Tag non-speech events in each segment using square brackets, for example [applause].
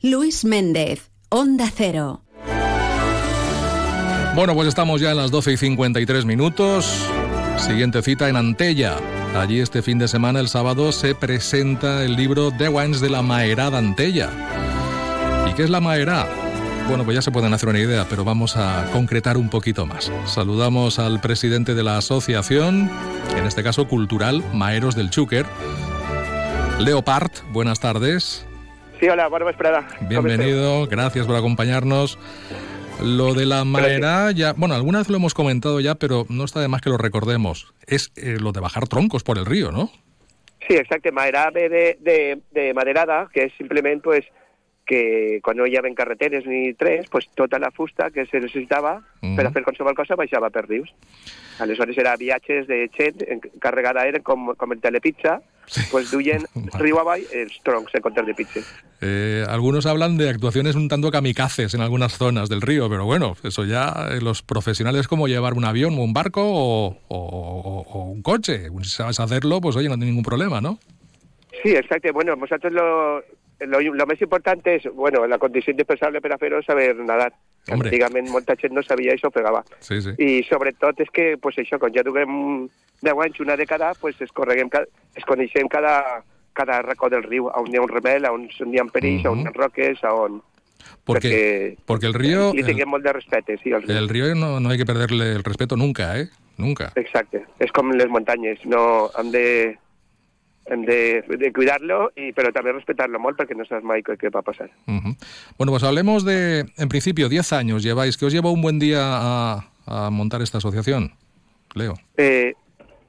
Luis Méndez, Onda Cero. Bueno, pues estamos ya en las 12 y 53 minutos. Siguiente cita en Antella. Allí este fin de semana, el sábado, se presenta el libro The Wines de la Maerá de Antella. ¿Y qué es la Maerá? Bueno, pues ya se pueden hacer una idea, pero vamos a concretar un poquito más. Saludamos al presidente de la asociación, en este caso cultural, Maeros del Chúquer, Leopard. Buenas tardes. Sí, hola, Barba Esperada. Bienvenido, gracias por acompañarnos. Lo de la maera, ya, bueno, alguna vez lo hemos comentado ya, pero no está de más que lo recordemos. Es eh, lo de bajar troncos por el río, ¿no? Sí, exacto. Maera de, de, de maderada, que es simplemente pues que no hi havia carreteres ni tres, pues, tota la fusta que se necessitava uh -huh. per a fer qualsevol cosa baixava per rius. Aleshores era viatges de gent carregada era com, com el telepizza. Pues duien riu [laughs] avall els troncs en comptes de pizzas. Eh, algunos hablan de actuaciones un tanto kamikazes en algunas zonas del río, pero bueno, eso ya eh, los profesionales como llevar un avión o un barco o, o, o un coche. Si sabes hacerlo, pues oye, no tiene ningún problema, ¿no? Sí, exacto. Bueno, nosotros lo, lo, lo més important és, bueno, la condició indispensable per a fer-ho és saber nadar. Hombre. Antigament molta gent no sabia això, pegava. Sí, sí. I sobretot és que, pues això, quan ja duguem 10 anys, una dècada, pues es, correguem, es coneixem cada, cada racó del riu, on hi ha un rebel, on hi ha perills, uh -huh. on hi ha roques, on... Porque, porque, porque el río... Tinguem molt de respecte, sí, al riu. El río no, no hay que perderle el respeto nunca, ¿eh? Nunca. Exacte. És com les muntanyes, no hem de de, de cuidarlo, y, pero también respetarlo molt porque no sabes mai qué va a pasar. Uh -huh. Bueno, pues hablemos de, en principio, 10 años lleváis. que os lleva un buen día a, a montar esta asociación, Leo? Eh,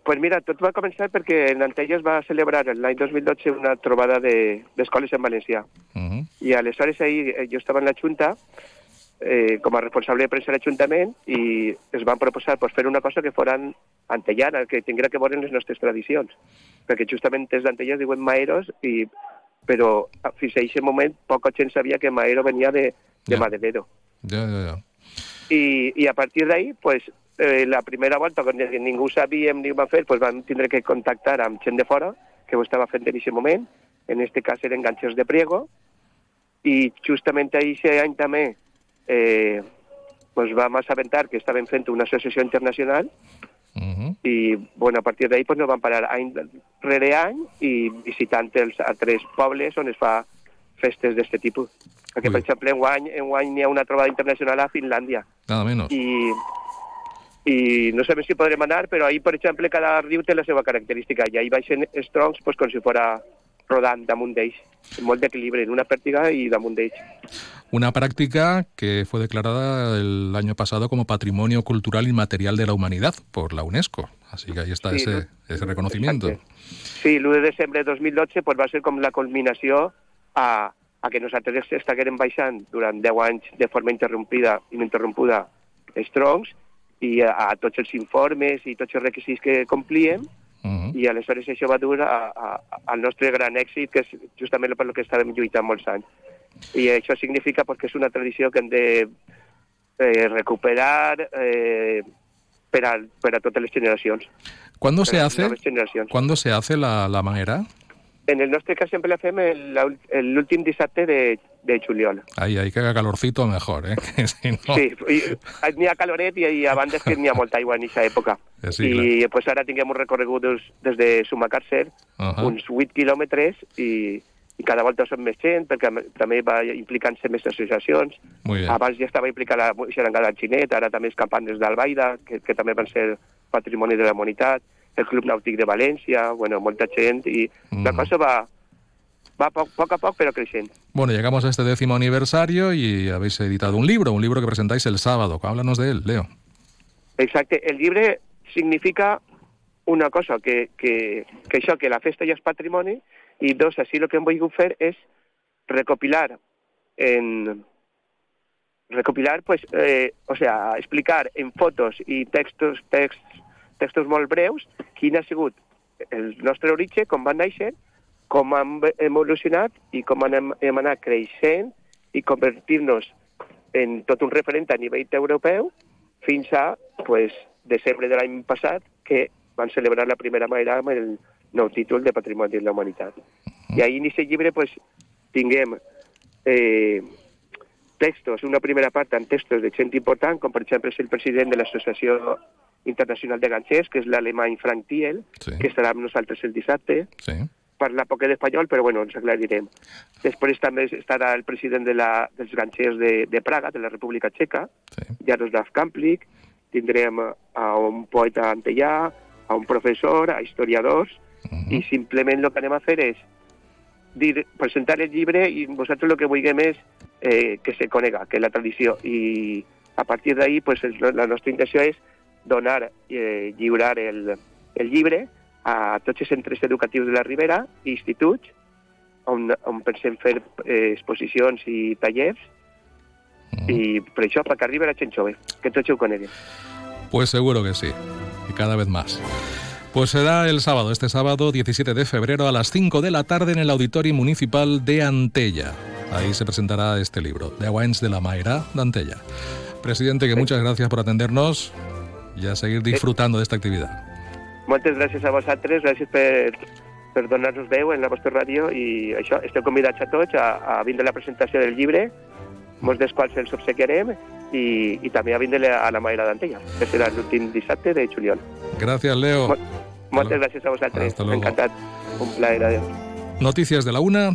pues mira, tot va començar perquè en Antella es va celebrar l'any 2012 una trobada d'escoles de, en València. Uh -huh. I aleshores ahir jo estava en la Junta eh, com a responsable de premsa de l'Ajuntament i es van proposar pues, fer una cosa que foran antellana, que tinguera que veure les nostres tradicions. Perquè justament des d'Antella es diuen maeros, i, però fins a aquest moment poca gent sabia que maero venia de, de ja. maderero. Ja, ja, ja. I, I a partir d'ahí, pues, eh, la primera volta, quan ningú sabíem ni ho va fer, pues vam tindre que contactar amb gent de fora, que ho estava fent en aquest moment, en este cas eren ganxos de priego, i justament a aquest any també eh, pues vam assabentar que estaven fent una associació internacional uh -huh. i bueno, a partir d'ahir pues, no van parar any rere any i visitant els altres pobles on es fa festes d'aquest tipus. Perquè, Ui. per exemple, en guany, en guany n'hi ha una trobada internacional a Finlàndia. Nada menos. I, i no sabem si podrem anar, però ahir, per exemple, cada riu té la seva característica i ahir baixen els troncs pues, com si fora rodant damunt d'ells, molt d'equilibri en una pèrtiga i damunt d'ells. Una práctica que fue declarada el año pasado como Patrimonio Cultural Inmaterial de la Humanidad por la UNESCO. Así que ahí está sí, ese, ese reconocimiento. Exacte. Sí, l'1 de desembre de 2012 pues, va ser com la culminació a, a que nosaltres estiguem baixant durant 10 anys de forma interrompida, ininterrompuda els troncs i a, a tots els informes i tots els requisits que complíem Uh -huh. i aleshores això va dur a, a, al nostre gran èxit, que és justament per lo que estàvem lluitant molts anys. I això significa pues, que és una tradició que hem de eh, recuperar eh, per, a, per a totes les generacions. ¿Cuándo se hace, ¿cuándo se hace la, la manera? En el nostre cas sempre la fem l'últim dissabte de, de juliol. Ahí, ahí que haga calorcito mejor, ¿eh? [laughs] si no... Sí, n'hi ha caloret i, i a banda que n'hi ha molta aigua en aquesta època. Sí, I clar. pues, ara tinguem un recorregut des, des de Sumacàrcer, uh -huh. uns 8 quilòmetres, i, i cada volta som més gent, perquè també va implicant-se més associacions. Abans ja estava implicada la xerangada del Xinet, ara també els campanes d'Albaida, que, que també van ser patrimoni de la humanitat el Club Nàutic de València, bueno, molta gent, i mm. la cosa va, va poc, poc a poc, pero creciendo. Bueno, llegamos a este décimo aniversario y habéis editado un libro, un libro que presentáis el sábado. Háblanos de él, Leo. Exacte. El llibre significa una cosa, que, que, que això, que la festa ja és patrimoni, i dos, així el que hem volgut fer és recopilar en recopilar, pues, eh, o sea, explicar en fotos i textos, texts textos molt breus, quin ha sigut el nostre origen, com van néixer, com hem evolucionat i com hem, hem anat creixent i convertir-nos en tot un referent a nivell europeu fins a pues, desembre de l'any passat, que van celebrar la primera manera amb el nou títol de Patrimoni de la Humanitat. I ahir en aquest llibre pues, tinguem eh, textos, una primera part amb textos de gent important, com per exemple és el president de l'Associació Internacional de Ganxers, que és l'alemany Frank Thiel, Sí. que estarà amb nosaltres el dissabte, Sí. parla poquet d'espanyol, però bueno, ens aclarirem. Després també estarà el president de la, dels ganxers de, de Praga, de la República Txeca, Sí. Jaroslav Kamplik, tindrem a un poeta antellà, a un professor, a historiadors, Mhm. i simplement el que anem a fer és dir, presentar el llibre i vosaltres el que vulguem és eh, que se conega, que la tradició. I a partir d'ahí pues, la nostra intenció és donar, eh, lliurar el, el llibre a tots els centres educatius de la Ribera i instituts on, on pensem fer eh, exposicions i tallers Mhm. i per això, perquè arribi la gent jove, que tots ho coneguen. Pues seguro que sí, y cada vez más. Pues será el sábado, este sábado 17 de febrero a las 5 de la tarde en el Auditorio Municipal de Antella. Ahí se presentará este libro, De Wines de la Maera de Antella. Presidente, que muchas gracias por atendernos y a seguir disfrutando de esta actividad. Moltes gràcies a vosaltres, gràcies per, per donar-nos veu en la vostra ràdio i això, esteu convidats a tots a, a vindre a la presentació del llibre, molts dels quals els obsequiarem i, i també a vindre a la Maera d'Antella, que serà l'últim dissabte de juliol. Gracias, Leo. Mol- Moltes gràcies a vosaltres, encantat, un plaer, adéu. Noticias de la una.